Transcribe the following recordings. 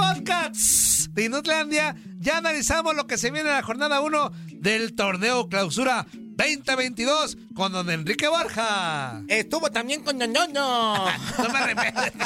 En el podcast de Inutlandia ya analizamos lo que se viene en la jornada 1 del torneo clausura 2022 con don Enrique Borja. Estuvo también con Ñoño. no me arrepiento.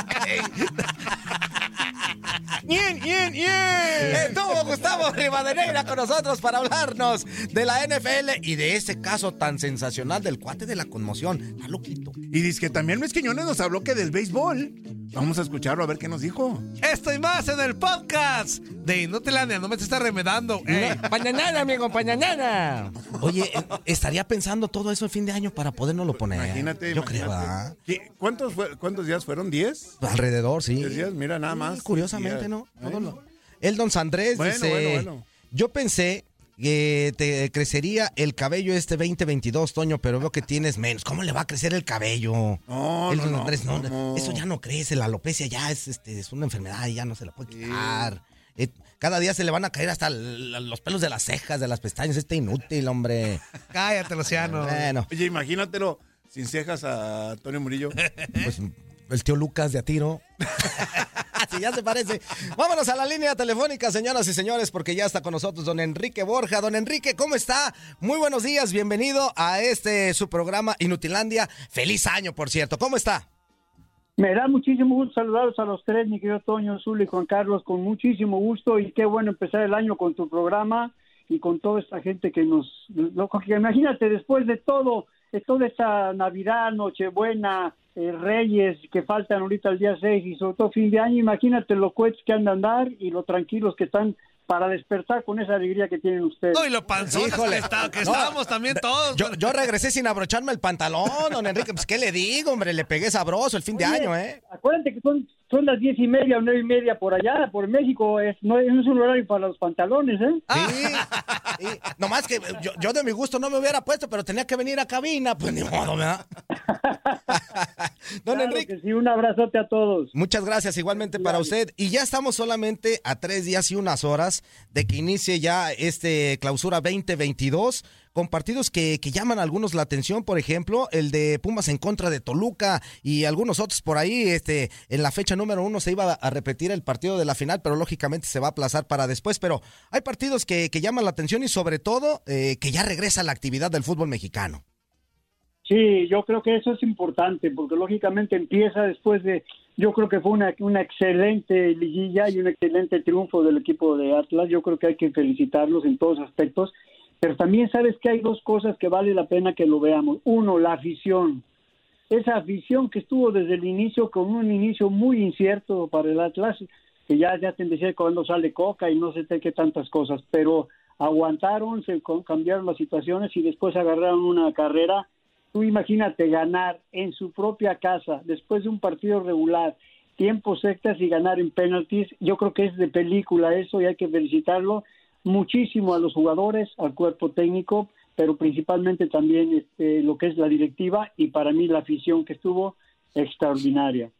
¡Bien, bien, bien! Estuvo Gustavo Rivadeneira con nosotros para hablarnos de la NFL y de ese caso tan sensacional del cuate de la conmoción. Está loquito. Y dice que también Luis Quiñones nos habló que del béisbol. Vamos a escucharlo a ver qué nos dijo. Esto y más en el podcast de Inutilandia. No me te está remedando. Pañanana, amigo, pañanana. Oye, eh, estaría pensando todo eso el fin de año para podernoslo poner. Imagínate. Yo creo. ¿Qué- ¿Cuántos, fue- ¿Cuántos días fueron? ¿10? Alrededor, sí. ¿Diez días? Mira, nada más. Sí, Curiosamente. ¿no? Todo Bueno. lo- El Don Sandrés Bueno, dice, bueno, bueno. yo pensé que te crecería el cabello este 2022, Toño, pero veo que tienes menos. ¿Cómo le va a crecer el cabello? No, El no, no, Andrés, no, eso ya no crece, la alopecia ya es, este, es una enfermedad y ya no se la puede quitar. Eh, cada día se le van a caer hasta los pelos de las cejas, de las pestañas, este inútil, hombre. Cállate, Luciano. Bueno, Oye, imagínatelo sin cejas a Antonio Murillo. pues el tío Lucas de Atiro. Sí, ya se parece. Vámonos a la línea telefónica, señoras y señores, porque ya está con nosotros don Enrique Borja. Don Enrique, ¿cómo está? Muy buenos días, bienvenido a este su programa Inutilandia. Feliz año, por cierto. ¿Cómo está? Me da muchísimo gusto saludaros a los tres, mi querido Toño, Zul y Juan Carlos, con muchísimo gusto y qué bueno empezar el año con tu programa y con toda esta gente que nos... que imagínate, después de todo, de toda esta Navidad, Nochebuena, eh, Reyes que faltan ahorita el día 6 y sobre todo fin de año, imagínate los cohetes que andan a andar y lo tranquilos que están para despertar con esa alegría que tienen ustedes. No, y lo Híjole. que, está- que No. estábamos también todos. Yo, yo regresé sin abrocharme el pantalón, don Enrique. Pues, ¿qué le digo, hombre? Le pegué sabroso el fin de año, ¿eh? Acuérdate que son, son las diez y media o nueve y media por allá, por México, es, no, es- un horario para los pantalones, ¿eh? Sí, sí. Nomás que yo, yo de mi gusto no me hubiera puesto, pero tenía que venir a cabina. Pues ni modo, ¿verdad? Don Claro Enrique. que sí, un abrazote a todos. Muchas gracias, igualmente para usted. Y ya estamos solamente a tres días y unas horas de que inicie ya este clausura 2022 con partidos que, que llaman a algunos la atención, por ejemplo, el de Pumas en contra de Toluca y algunos otros por ahí. Este, en la fecha número uno se iba a repetir el partido de la final, pero lógicamente se va a aplazar para después. Pero hay partidos que, que llaman la atención y sobre todo eh, que ya regresa la actividad del fútbol mexicano. Sí, yo creo que eso es importante, porque lógicamente empieza después de, yo creo que fue una, una excelente liguilla y un excelente triunfo del equipo de Atlas, yo creo que hay que felicitarlos en todos aspectos, pero también sabes que hay dos cosas que vale la pena que lo veamos. Uno, la afición. Esa afición que estuvo desde el inicio con un inicio muy incierto para el Atlas, que ya, ya te decía cuando sale Coca y no sé qué tantas cosas, pero aguantaron, se cambiaron las situaciones y después agarraron una carrera Tú imagínate ganar en su propia casa después de un partido regular, tiempos extras y ganar en penaltis. Yo creo que es de película eso y hay que felicitarlo muchísimo a los jugadores, al cuerpo técnico, pero principalmente también este, lo que es la directiva y para mí la afición que estuvo extraordinaria.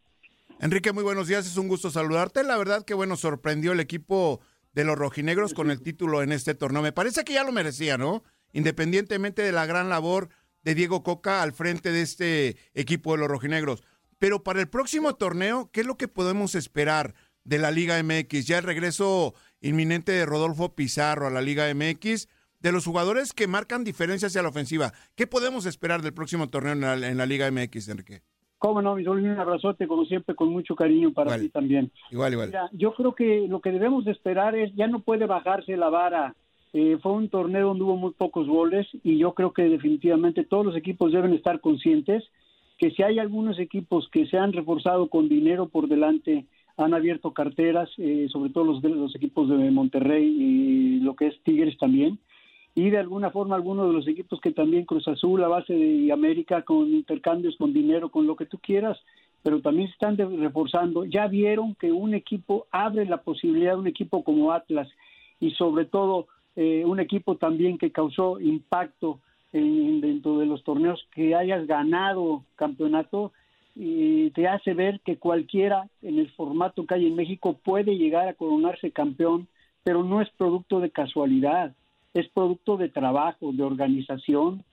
Enrique, muy buenos días. Es un gusto saludarte. La verdad que, bueno, sorprendió el equipo de los rojinegros con el título en este torneo. Me parece que ya lo merecía, ¿no? Independientemente de la gran labor de Diego Coca al frente de este equipo de los rojinegros. Pero para el próximo torneo, ¿qué es lo que podemos esperar de la Liga MX? Ya el regreso inminente de Rodolfo Pizarro a la Liga MX, de los jugadores que marcan diferencias hacia la ofensiva. ¿Qué podemos esperar del próximo torneo en la, en la Liga MX, Enrique? Cómo no, mi un abrazote, como siempre, con mucho cariño para Igual. ti también. Igual, igual. Mira, yo creo que lo que debemos de esperar es, ya no puede bajarse la vara. Eh, fue un torneo donde hubo muy pocos goles y yo creo que definitivamente todos los equipos deben estar conscientes que si hay algunos equipos que se han reforzado con dinero por delante, han abierto carteras, eh, sobre todo los, los equipos de Monterrey y lo que es Tigres también, y de alguna forma algunos de los equipos que también Cruz Azul, a base de América, con intercambios, con dinero, con lo que tú quieras, pero también se están reforzando. Ya vieron que un equipo abre la posibilidad, un equipo como Atlas, y sobre todo eh, un equipo también que causó impacto en- dentro de los torneos, que hayas ganado campeonato, y te hace ver que cualquiera en el formato que hay en México puede llegar a coronarse campeón, pero no es producto de casualidad, es producto de trabajo, de organización,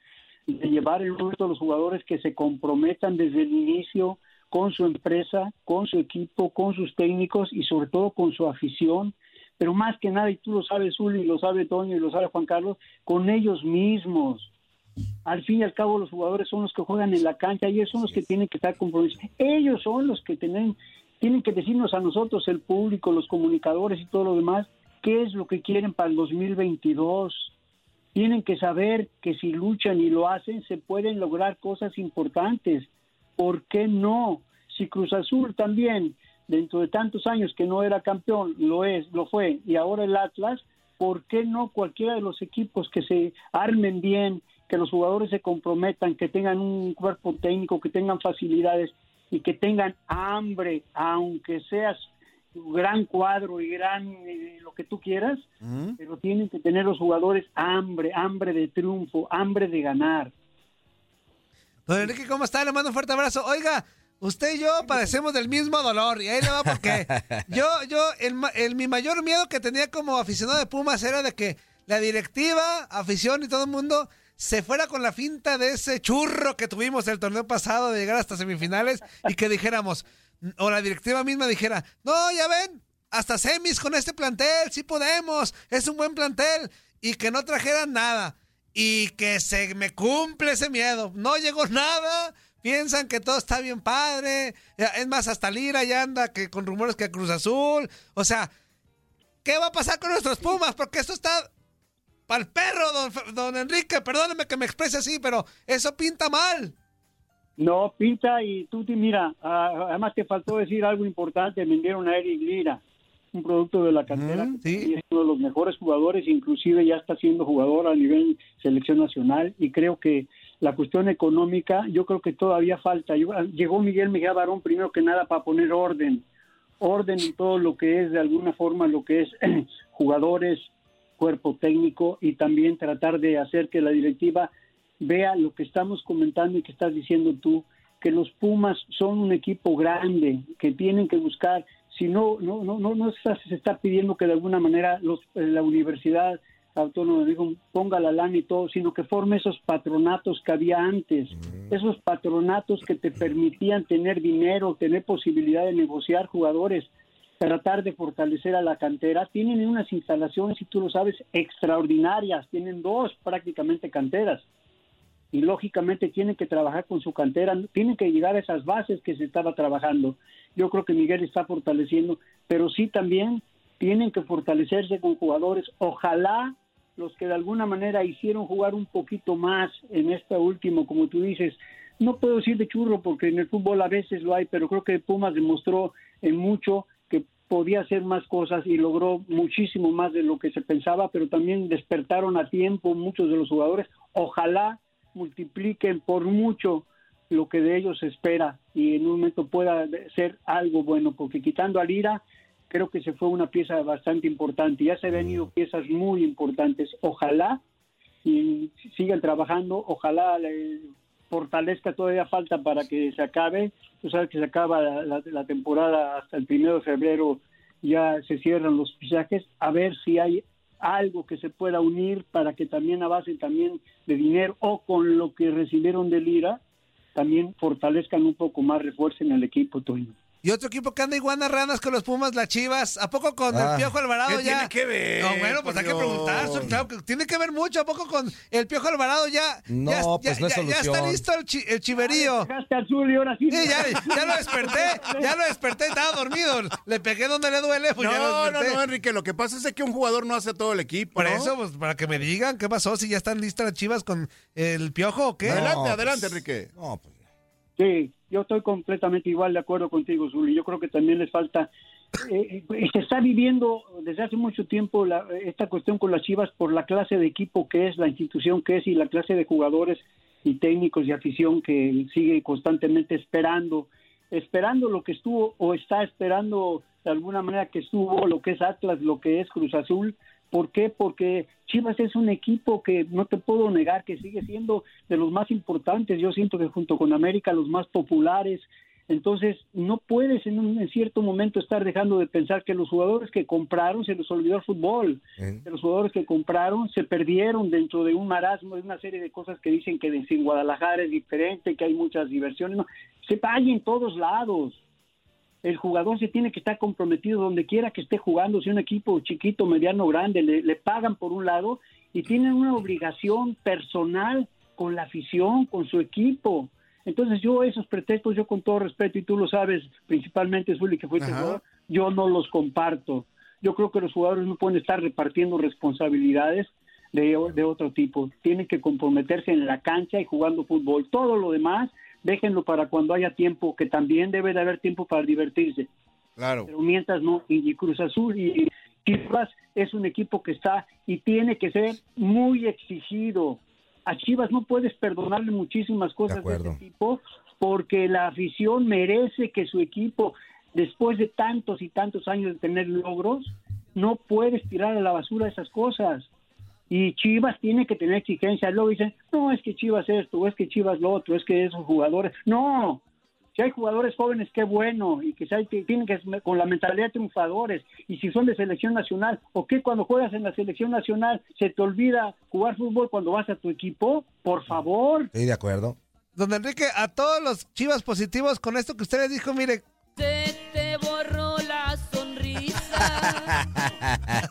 de llevar el momento a los jugadores que se comprometan desde el inicio con su empresa, con su equipo, con sus técnicos y sobre todo con su afición, pero más que nada, y tú lo sabes, Uli, lo sabe Toño y lo sabe Juan Carlos, con ellos mismos. Al fin y al cabo los jugadores son los que juegan en la cancha y ellos son los que tienen que estar comprometidos. Ellos son los que tienen, tienen que decirnos a nosotros, el público, los comunicadores y todo lo demás, qué es lo que quieren para el 2022 tienen que saber que si luchan y lo hacen, se pueden lograr cosas importantes. ¿Por qué no? Si Cruz Azul también, dentro de tantos años que no era campeón, lo es, lo fue, y ahora el Atlas, ¿por qué no cualquiera de los equipos que se armen bien, que los jugadores se comprometan, que tengan un cuerpo técnico, que tengan facilidades y que tengan hambre, aunque seas gran cuadro y gran eh, lo que tú quieras, pero tienen que tener los jugadores hambre, hambre de triunfo, hambre de ganar. Don Enrique, ¿cómo está? Le mando un fuerte abrazo. Oiga, usted y yo padecemos del mismo dolor y ahí le va porque yo, yo, el, el- mi mayor miedo que tenía como aficionado de Pumas era de que la directiva, afición y todo el mundo se fuera con la finta de ese churro que tuvimos el torneo pasado de llegar hasta semifinales y que dijéramos, o la directiva misma dijera, no, ya ven, hasta semis con este plantel, sí podemos, es un buen plantel y que no trajeran nada y que se me cumple ese miedo. No llegó nada. Piensan que todo está bien padre. Es más, hasta Lira ya anda que con rumores que Cruz Azul. O sea, ¿qué va a pasar con nuestros Pumas? Porque esto está para el perro, don, don Enrique. Perdóneme que me exprese así, pero eso pinta mal. No, Pinta y Tuti, mira, ah, además te faltó decir algo importante, vendieron a Eric Lira, un producto de la cantera, y es uno de los mejores jugadores, inclusive ya está siendo jugador a nivel selección nacional, y creo que la cuestión económica, yo creo que todavía falta. Yo- Llegó Miguel Mejía Barón primero que nada para poner orden, orden en todo lo que es de alguna forma lo que es jugadores, cuerpo técnico y también tratar de hacer que la directiva vea lo que estamos comentando y que estás diciendo tú, que los Pumas son un equipo grande, que tienen que buscar, si no, no, no, no, no está- se está pidiendo que de alguna manera los, eh, la universidad autónoma digo, ponga la lana y todo, sino que forme esos patronatos que había antes, esos patronatos que te permitían tener dinero, tener posibilidad de negociar jugadores, tratar de fortalecer a la cantera. Tienen unas instalaciones, y tú lo sabes, extraordinarias, tienen dos prácticamente canteras y lógicamente tienen que trabajar con su cantera, tienen que llegar a esas bases que se estaba trabajando. Yo creo que Miguel está fortaleciendo, pero sí también tienen que fortalecerse con jugadores. Ojalá los que de alguna manera hicieron jugar un poquito más en este último, como tú dices, no puedo decir de churro porque en el fútbol a veces lo hay, pero creo que Pumas demostró en mucho podía hacer más cosas y logró muchísimo más de lo que se pensaba, pero también despertaron a tiempo muchos de los jugadores. Ojalá multipliquen por mucho lo que de ellos se espera y en un momento pueda ser algo bueno, porque quitando a Lira, creo que se fue una pieza bastante importante. Ya se han venido piezas muy importantes. Ojalá y sigan trabajando, ojalá fortalezca, todavía falta para que se acabe. Tú sabes que se acaba la, la- temporada hasta el primero de febrero, ya se cierran los fichajes, a ver si hay algo que se pueda unir para que también a base también de dinero o con lo que recibieron de Lira, también fortalezcan un poco más, refuercen el equipo, Toño. Y otro equipo que anda iguanas ranas con los Pumas, las Chivas. ¿A poco con Ah. el Piojo Alvarado ¿Qué ya? tiene que ver, No, bueno, pues hay que preguntar. so- claro que tiene que ver mucho. ¿A poco con el Piojo Alvarado ya? No, ya, pues ya- no es ya- ya está solución. listo el, chi- el chiverío. Ahora sí. Sí, ya, ya lo desperté, ya lo desperté, estaba dormido. Le pegué donde le duele, pues ya lo No, no, no, Enrique, lo que pasa es que un jugador no hace todo el equipo. Por ¿no? eso, pues, para que me digan qué pasó, si ya están listas las chivas con el piojo o qué. Adelante, No, adelante, pues, Enrique. No, pues, Sí, yo estoy completamente igual de acuerdo contigo, Zuli. Yo creo que también les falta. eh, eh, se está viviendo desde hace mucho tiempo la- esta cuestión con las Chivas por la clase de equipo que es, la institución que es y la clase de jugadores y técnicos y afición que sigue constantemente esperando, esperando lo que estuvo o está esperando de alguna manera que estuvo lo que es Atlas, lo que es Cruz Azul. ¿Por qué? Porque Chivas es un equipo que no te puedo negar que sigue siendo de los más importantes. Yo siento que junto con América los más populares. Entonces, no puedes en un en cierto momento estar dejando de pensar que los jugadores que compraron se les olvidó el fútbol. ¿eh? Que los jugadores que compraron se perdieron dentro de un marasmo, de una serie de cosas que dicen que en Guadalajara es diferente, que hay muchas diversiones. No, se hay en todos lados el jugador se tiene que estar comprometido donde quiera que esté jugando, sea un equipo chiquito, mediano, grande, le, le pagan por un lado y tienen una obligación personal con la afición, con su equipo. Entonces yo esos pretextos, yo con todo respeto, y tú lo sabes, principalmente Zuli, que fuiste jugador, yo no los comparto. Yo creo que los jugadores no pueden estar repartiendo responsabilidades de, de otro tipo. Tienen que comprometerse en la cancha y jugando fútbol. Todo lo demás, déjenlo para cuando haya tiempo, que también debe de haber tiempo para divertirse. Claro. Pero mientras no, y, Cruz Azul y Chivas es un equipo que está y tiene que ser muy exigido. A Chivas no puedes perdonarle muchísimas cosas de, acuerdo. este tipo porque la afición merece que su equipo, después de tantos y tantos años de tener logros, no puedes tirar a la basura esas cosas. Y Chivas tiene que tener exigencias. Luego dicen, no, es que Chivas esto, o es que Chivas lo otro, es que esos jugadores. No, si hay jugadores jóvenes, qué bueno, y que, hay- que tienen que con la mentalidad de triunfadores, y si son de selección nacional, o que cuando juegas en la selección nacional se te olvida jugar fútbol cuando vas a tu equipo, por favor. estoy de acuerdo. Don Enrique, a todos los chivas positivos con esto que usted les dijo, mire, Se te borró la sonrisa.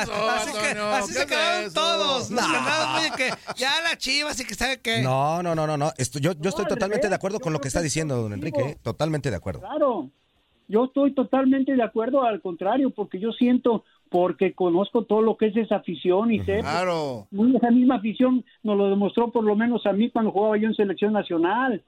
¿Qué pasó, así, que, así ¿Qué se quedaron eso? todos. Los No. ganados, oye, que ya la chivas y que sabe que... No, no, no, no, no. Esto- yo, yo estoy al totalmente revés. de acuerdo con Yo lo que está diciendo don Enrique. ¿eh? Totalmente de acuerdo. Claro, yo estoy totalmente de acuerdo, al contrario, porque yo siento, porque conozco todo lo que es esa afición y sé Claro. Muy esa misma afición nos lo demostró por lo menos a mí cuando jugaba yo en selección nacional,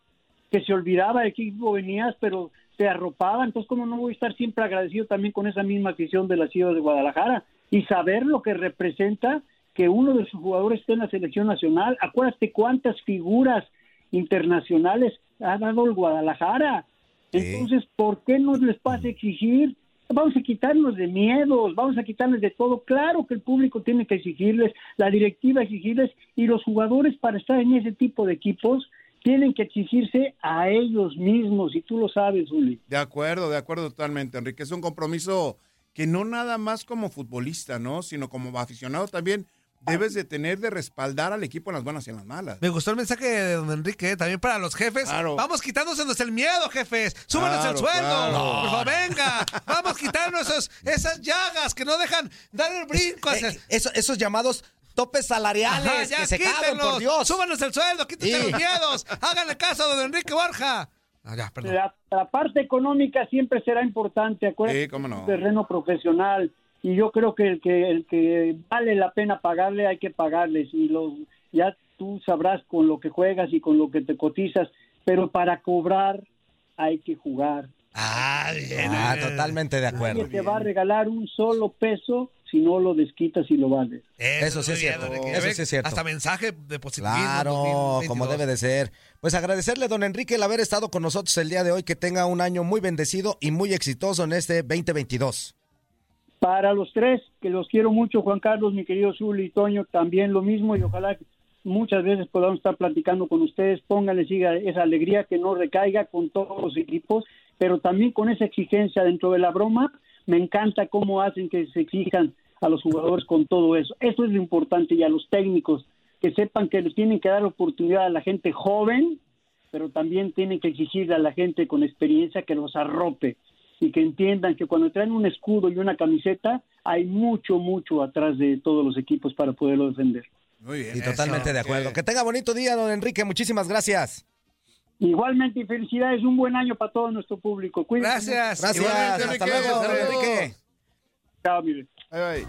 que se olvidaba de qué equipo venías, pero te arropaba, entonces cómo no voy a estar siempre agradecido también con esa misma afición de la ciudad de Guadalajara y saber lo que representa que uno de sus jugadores esté en la selección nacional. Acuérdate cuántas figuras internacionales ha dado el Guadalajara. Entonces, ¿por qué no les pasa a exigir? Vamos a quitarnos de miedos, vamos a quitarles de todo. Claro que el público tiene que exigirles, la directiva exigirles y los jugadores para estar en ese tipo de equipos tienen que exigirse a ellos mismos y tú lo sabes, Uli. De acuerdo, de acuerdo totalmente, Enrique. Es un compromiso que no nada más como futbolista, ¿no? Sino como aficionado también debes de tener de respaldar al equipo en las buenas y en las malas. Me gustó el mensaje de don Enrique, ¿eh? también para los jefes. Claro. Vamos quitándonos el miedo, jefes. Súbanos el Claro, sueldo. claro. Por favor, venga. Vamos quitando esos, esas llagas que no dejan dar el brinco. hacia- Eh, eso- esos llamados topes salariales Ajá, ya que se caben, por Dios. Súbanos el sueldo, quítense Sí. los miedos. Háganle caso a don Enrique Borja. Ah, ya, perdón. La, la parte económica siempre será importante, acuérdate, Sí, cómo no. es terreno profesional y yo creo que el que el que vale la pena pagarle hay que pagarles y los ya tú sabrás con lo que juegas y con lo que te cotizas, pero para cobrar hay que jugar. Ah, bien. Ah, bien. totalmente de acuerdo. Nadie te va a regalar un solo peso si no lo desquitas y lo vales. Eso sí es cierto, eso sí es cierto. Hasta mensaje de positivismo. Claro, 2022. como debe de ser. Pues agradecerle, don Enrique, el haber estado con nosotros el día de hoy. Que tenga un año muy bendecido y muy exitoso en este 2022. Para los tres, que los quiero mucho, Juan Carlos, mi querido Zuli y Toño, también lo mismo y ojalá que muchas veces podamos estar platicando con ustedes, pónganle siga esa alegría que no recaiga con todos los equipos, pero también con esa exigencia dentro de la broma, me encanta cómo hacen que se exijan a los jugadores con todo eso. Eso es lo importante y a los técnicos, que sepan que les tienen que dar oportunidad a la gente joven, pero también tienen que exigirle a la gente con experiencia que los arrope y que entiendan que cuando traen un escudo y una camiseta, hay mucho, mucho atrás de todos los equipos para poderlo defender. Muy bien. Y totalmente de acuerdo. Que tenga bonito día, don Enrique. Muchísimas gracias. Igualmente, y felicidades, un buen año para todo nuestro público. Cuídense. Gracias. Gracias. Igualmente, Hasta Enrique. luego, Saludos. Enrique. Chao, mire. Bye, bye.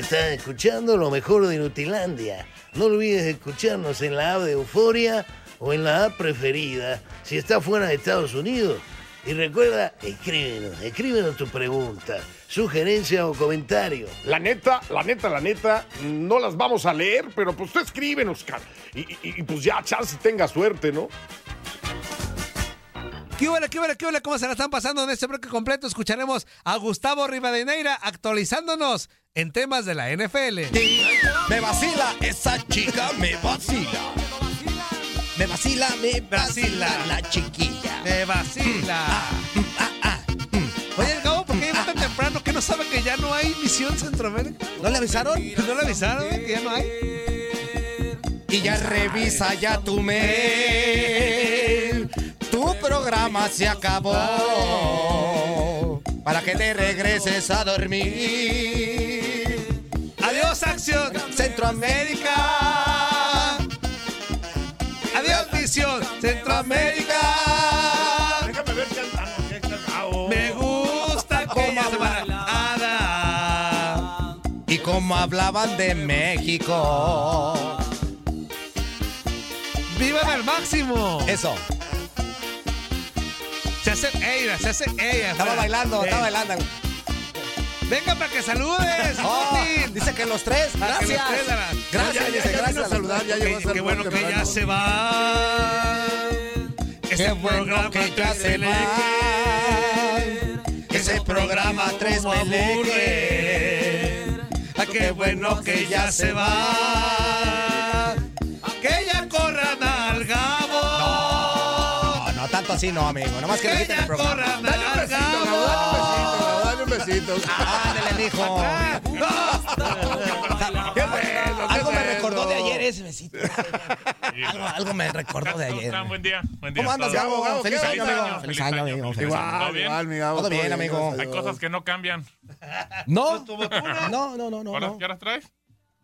Estás escuchando lo mejor de Nutilandia. No olvides escucharnos en la app de Euforia o en la app preferida si estás fuera de Estados Unidos. Y recuerda, escríbenos, escríbenos tu pregunta, sugerencia o comentario. La neta, la neta, la neta, no las vamos a leer, pero pues tú escríbenos, cara. Y, y- y, pues ya, chance tenga suerte, ¿no? ¿Qué huele, qué huele, qué huele? ¿Cómo se la están pasando en este bloque completo? Escucharemos a Gustavo Rivadeneira actualizándonos en temas de la NFL. Me vacila, esa chica me vacila. Me vacila, me vacila la chiquilla. Me vacila. Oye, no sabe que ya no hay misión Centroamérica? ¿No le avisaron? ¿No le avisaron eh, que ya no hay? Y ya revisa ya tu mail. Tu programa se acabó. Para que te regreses a dormir. Adiós, acción. Centroamérica. Adiós, misión Centroamérica. Como hablaban de México. ¡Vivan al máximo! Eso. Se hace ella, se hace ella. Estaba bailando, estaba bailando. Venga para que saludes, Oh, dice que los tres. Gracias. los tres, Ana. Gracias, Ya, ya, dice, ya vino gracias. a saludar, ya Qué, qué bueno que ya se va. Ese bueno programa que ya se va. Ese programa Tres. Ah, qué bueno que ya se va. Tanto así no, amigo. Nomás que le Que quiten el ya programa. Dale un besito, Gabo, dale un besito, dale un besito. Ándale, mijo. ¿Qué es eso? ¿Qué Algo es me recordó de ayer ese besito. Algo, algo me recordó de ¿Cómo ayer. están? Buen día. Buen día ¿Cómo andas. Gabo, Gabo, Feliz ¿qué año, amigo. Feliz año, amigo. Feliz Feliz año. año. ¿Todo Igual, bien? igual, mi Gabo. Todo bien, amigo. Hay cosas que no cambian. No. No, no, no, no, ¿Ahora no. qué horas traes?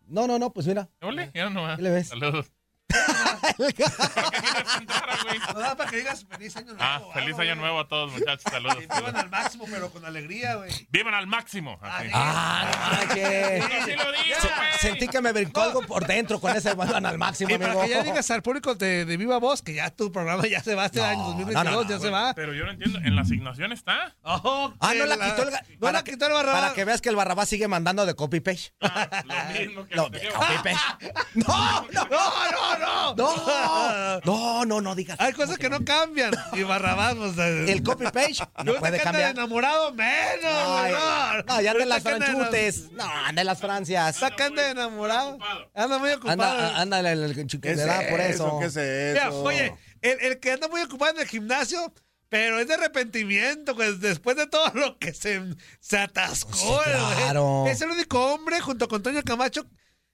No, no, no, pues mira. Ole, ya no ¿Qué le ves? Saludos. ¿Para qué quieres entrar, güey? No da para que digas feliz año nuevo. Ah, feliz año nuevo a todos, muchachos. Saludos. Vivan al máximo, pero con alegría, güey. Vivan al máximo. Así. Ah, no manches. Así lo digo, Se- güey. Sentí que me brincó algo por dentro con ese vuelvan al máximo, Y para amigo. que ya digas al público de, de Viva Voz que ya tu programa ya se va este No, año 2022, no, no, no, ya se va. Pero yo no entiendo. ¿En la asignación está? Oh, Ah, que no la quitó el, ga- No para la que- quitó el Barrabás. Para que veas que el Barrabás sigue mandando de copy paste. Ah, lo mismo que No, te de llevo. copy paste. No, no, no, no, no. No, no, no digas. Hay cosas que no cambian. Y Barrabás, pues. El copy paste no puede cambiar. enamorado, menos. Ay, no, no, ya anda en las franchutes. No, anda en las francias. Está que anda enamorado. Anda muy ocupado. Anda, anda el, el, el- ¿Qué es le da por eso. ¿Qué es eso? oye, el, el que anda muy ocupado en el gimnasio, pero es de arrepentimiento, pues después de todo lo que se, se atascó. Sí, güey. claro. Es el único hombre, junto con Toño Camacho,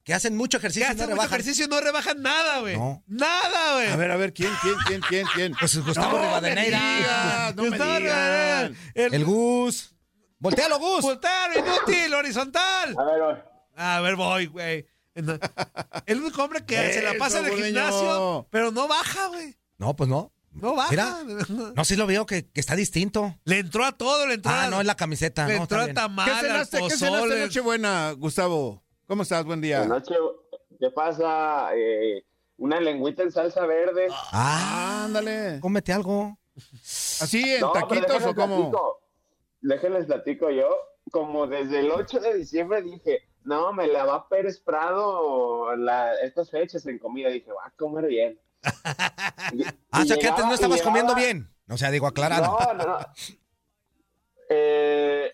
Que hacen mucho ejercicio y no mucho rebajan. ejercicio no rebajan nada, güey. No. Nada, güey. A ver, a ver, ¿quién, quién, quién, quién, quién? Pues Gustavo No Rivadeneira. no me digas. Rivadeneira, El, El Gus. Voltealo, Gus. Voltero, inútil, horizontal. A ver, A ver, voy, güey. El único hombre que se la pasa en el gimnasio, pero no baja, güey. No, pues no. No baja. Mira. No, sí lo veo que, que está distinto. Le entró a todo, le entró Ah, a... no, es la camiseta. Le no, entró está a bien. ¿Qué cenaste? ¿Qué cenaste. Nochebuena, Gustavo? ¿Cómo estás? Buen día. Noche, ¿qué pasa? Eh, una lengüita en salsa verde. Ah, Ándale. cómete algo. ¿Así en No, taquitos o cómo? platico. Déjenles platico yo. Como desde el 8 de diciembre dije, no, me la va a Pérez Prado la, estas fechas en comida. Dije, va a comer bien. Y- Ah, y o sea que antes no estabas llegaba- comiendo bien. O sea, digo, aclarando. No, no, no. Eh,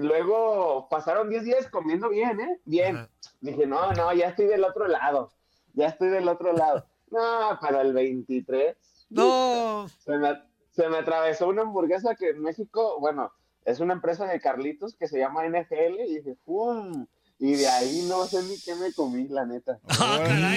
luego pasaron 10 días comiendo bien, ¿eh? Bien. Ajá. Dije, no, no, ya estoy del otro lado. Ya estoy del otro lado. No, para el 23. No. Se me, se me atravesó una hamburguesa que en México, bueno, es una empresa de Carlitos que se llama NFL y dije, ¡fum! Y de ahí no sé ni qué me comí, la neta.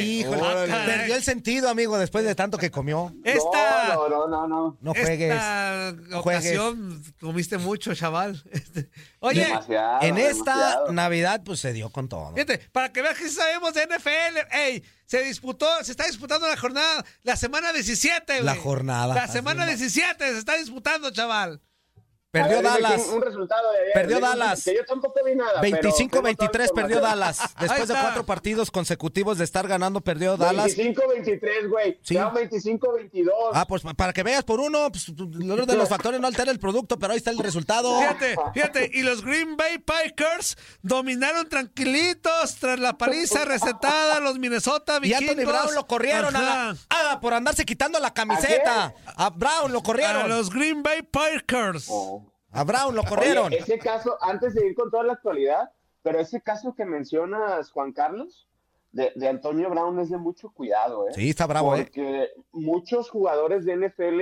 Híjole, perdió el sentido, amigo, después de tanto que comió. Esta, No, no, no, no. No juegues. esta juegues. ocasión comiste mucho, chaval. Este, Oye, Demasiado, En esta demasiado. Navidad, pues se dio con todo. fíjate, para que veas que sí sabemos de NFL, ey, se disputó, se está disputando la jornada, la semana 17, güey. La jornada. La semana 17 se está disputando, chaval. Perdió A ver, Dallas. Un resultado de ayer. Perdió Dallas. Que yo tampoco vi nada. pero tengo toda la 25-23 perdió. Dallas. Después de cuatro partidos consecutivos de estar ganando, perdió Dallas. 25-23, güey. Sí. Quedaron 25-22. Ah, pues para que veas por uno, pues, lo de los factores no altera el producto, pero ahí está el resultado. Fíjate, fíjate, y los Green Bay Packers dominaron tranquilitos tras la paliza recetada a los Minnesota Y Vikings. Anthony Brown lo corrieron a la- ah, por andarse quitando la camiseta. A Brown lo A corrieron. los Green Bay Packers. Oh. A Brown lo corrieron. Oye, ese caso, antes de ir con toda la actualidad, pero ese caso que mencionas, Juan Carlos, de, de Antonio Brown es de mucho cuidado, ¿eh? Sí, está bravo, ¿eh? Porque muchos jugadores de NFL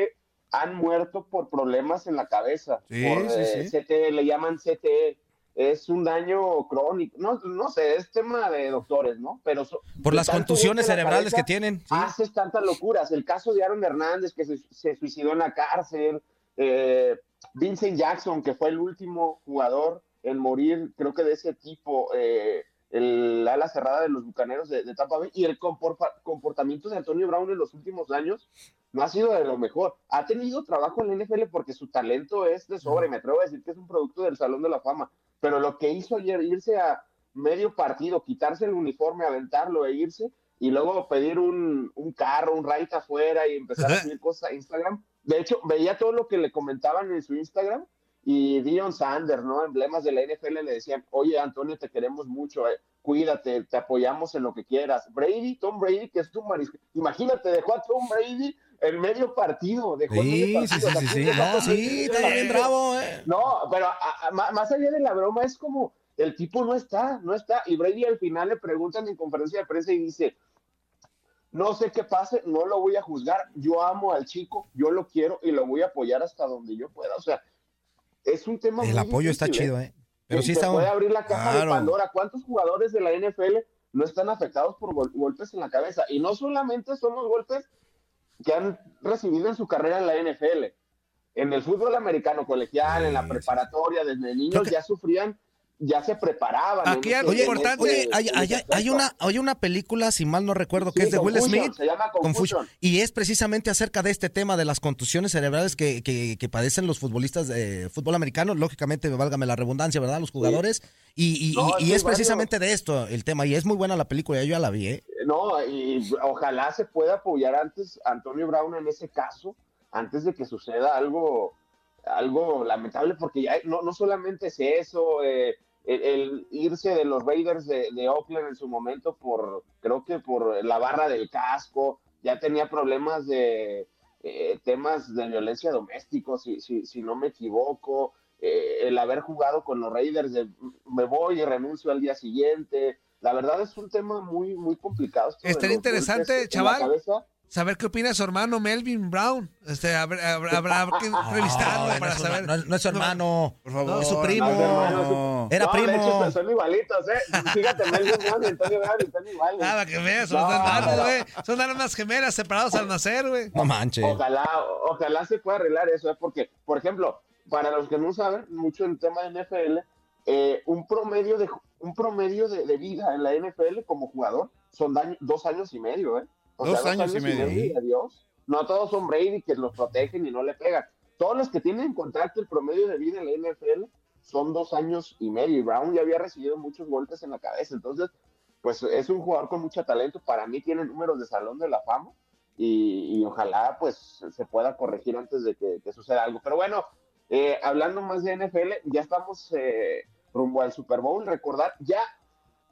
han muerto por problemas en la cabeza. Sí, por, sí, eh, sí. CTE, le llaman CTE. Es un daño crónico. No, no sé, es tema de doctores, ¿no? Pero so- Por las contusiones la cerebrales que tienen. haces tantas locuras. El caso de Aaron Hernández, que se, se suicidó en la cárcel. eh, Vincent Jackson, que fue el último jugador en morir, creo que de ese tipo, eh, el ala cerrada de los bucaneros de, de Tampa Bay. Y el comporta- comportamiento de Antonio Brown en los últimos años no ha sido de lo mejor. Ha tenido trabajo en la NFL porque su talento es de sobre. Me atrevo a decir que es un producto del Salón de la Fama. Pero lo que hizo ayer, irse a medio partido, quitarse el uniforme, aventarlo e irse, y luego pedir un, un carro, un ride afuera y empezar a subir cosas a Instagram. De hecho, veía todo lo que le comentaban en su Instagram y Dion Sanders, ¿no? Emblemas de la NFL le decían, oye, Antonio, te queremos mucho, eh, cuídate, te apoyamos en lo que quieras. Brady, Tom Brady, que es tu mariscal. Imagínate, dejó a Tom Brady en medio partido. Dejó medio Sí, sí, partido. sí, sí, sí. ¿quién No, dejó a sí, está bien bravo, eh. No, pero a- más allá de la broma es como el tipo no está, no está. Y Brady al final le preguntan en conferencia de prensa y dice, no sé qué pase, no lo voy a juzgar, yo amo al chico, yo lo quiero y lo voy a apoyar hasta donde yo pueda. O sea, es un tema El muy apoyo está difícil, chido, ¿eh? ¿eh? Pero sí está. puede abrir la caja de. Pandora. ¿Cuántos jugadores de la NFL no están afectados por gol- golpes en la cabeza? Y no solamente son los golpes que han recibido en su carrera en la NFL. En el fútbol americano colegial, en la preparatoria, desde niños ya sufrían, ya se preparaban. Aquí algo importante- ese- hay, una, hay una película, si mal no recuerdo, que Sí, es de Will Smith. se llama Confusion. Y es precisamente acerca de este tema de las contusiones cerebrales que, que- que padecen los futbolistas de fútbol americano. Lógicamente, válgame la redundancia, ¿verdad? Los jugadores. Y, y- No, y- es precisamente de esto el tema. Y es muy buena la película, yo ya la vi, ¿eh? No, y ojalá se pueda apoyar antes Antonio Brown en ese caso, antes de que suceda algo, algo lamentable, porque ya no, no solamente es eso, eh, el, el irse de los Raiders de, de Oakland en su momento por, creo que por la barra del casco, ya tenía problemas de eh, temas de violencia doméstica, si, si, si no me equivoco, eh, el haber jugado con los Raiders de me voy y renuncio al día siguiente. La verdad es un tema muy, muy complicado. esto Estaría interesante, chaval. Saber qué opina su hermano Melvin Brown. Este, habrá, habrá- habrá que entrevistarlo No, no para su saber. no, no es su hermano. Por favor. es su primo. Hermano, Era no, primo. Hecho, son igualitos, ¿eh? Fíjate, Melvin Brown y Antonio Brown están iguales. Nada que veas, son No, hermanos, güey. Son almas gemelas separados al nacer, güey. No manches. Ojalá, ojalá se pueda arreglar eso, ¿eh? porque, por ejemplo, para los que no saben mucho el tema de NFL, eh, un promedio de un promedio de, de vida en la NFL como jugador son daño- dos años y medio, ¿eh? O Dos años y medio. y adiós. No todos son Brady que los protegen y no le pegan. Todos los que tienen contacto, el promedio de vida en la NFL son dos años y medio. Y Brown ya había recibido muchos golpes en la cabeza. Entonces, pues es un jugador con mucho talento. Para mí tiene números de salón de la fama y, y ojalá pues se pueda corregir antes de que, que suceda algo. Pero bueno, eh, hablando más de NFL, ya estamos eh, rumbo al Super Bowl. Recordar, ya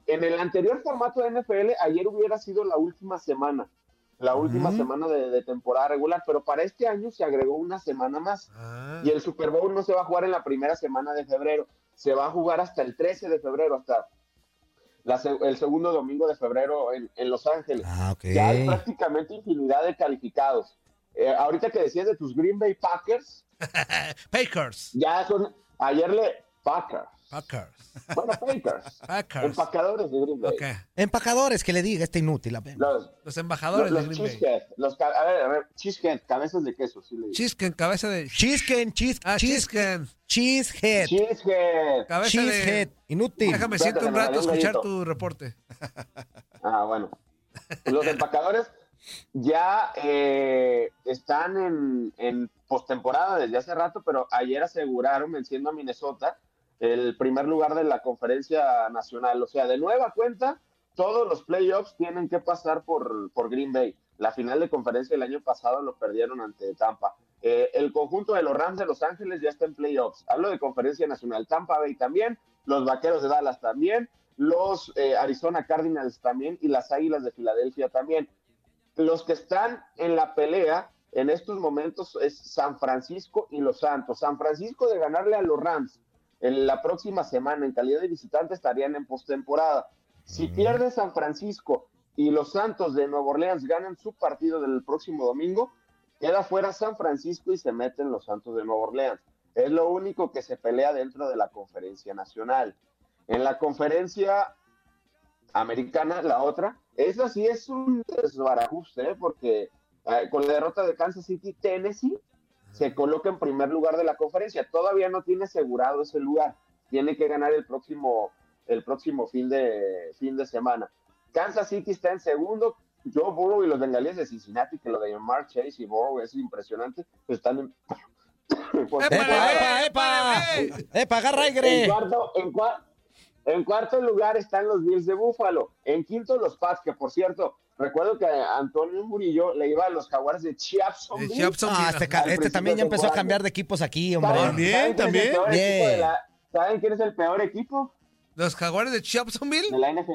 en el anterior formato de NFL, ayer hubiera sido la última semana, la última semana de, de temporada regular, pero para este año se agregó una semana más. Ah. Y el Super Bowl no se va a jugar en la primera semana de febrero, se va a jugar hasta el 13 de febrero, hasta la el segundo domingo de febrero en, en Los Ángeles. Ah, ok. Ya hay prácticamente infinidad de calificados. Eh, ahorita que decías de tus Green Bay Packers, Packers. ya son, ayer le, Packers. Packers. Bueno, Packers. Packers. Empacadores de Green Bay. Ok. Empacadores, que le diga, este inútil. Los, Los embajadores los, de los Green Bay. cheesehead, los a ver, a ver, cheesehead, cabezas de queso, sí le digo. Chisken, cabeza de... Chisken, chis, Ah, Chisken. cheesehead. Cheesehead. Cabeza Cheesehead, de... inútil. Déjame Espérate, siento un rato a escuchar gallito. tu reporte. Ah, bueno. Los empacadores ya eh, están en, en postemporada desde hace rato, pero ayer aseguraron, venciendo a Minnesota, el primer lugar de la conferencia nacional. O sea, de nueva cuenta, todos los playoffs tienen que pasar por, por Green Bay. La final de conferencia del año pasado lo perdieron ante Tampa. Eh, el conjunto de los Rams de Los Ángeles ya está en playoffs. Hablo de conferencia nacional. Tampa Bay también, los Vaqueros de Dallas también, los eh, Arizona Cardinals también y las Águilas de Filadelfia también. Los que están en la pelea en estos momentos es San Francisco y los Santos. San Francisco de ganarle a los Rams en la próxima semana en calidad de visitante estarían en postemporada. Si pierde San Francisco y los Santos de Nueva Orleans ganan su partido del próximo domingo, queda fuera San Francisco y se meten los Santos de Nueva Orleans. Es lo único que se pelea dentro de la conferencia nacional. En la conferencia americana, la otra, esa sí es un desbarajuste, ¿eh? porque eh, con la derrota de Kansas City, Tennessee se coloca en primer lugar de la conferencia. Todavía no tiene asegurado ese lugar. Tiene que ganar el próximo, el próximo fin, de, fin de semana. Kansas City está en segundo. Joe Burrow y los bengalíes de Cincinnati, que lo de Mark Chase y Burrow es impresionante, están en... ¡Epa, epa, epa! ¡Epa, agarra En aire! cuarto, en, cua- en cuarto lugar están los Bills de Búfalo. En quinto, los Pats, que por cierto, recuerdo que Antonio Murillo le iba a los Jaguares de Chiapson. Ah, este, este también ya empezó a cambiar de equipos aquí, hombre. ¿Saben- También, saben también. Bien. la- ¿Saben quién es el peor equipo ¿Los jaguares de Chiapsonville? de la NFL?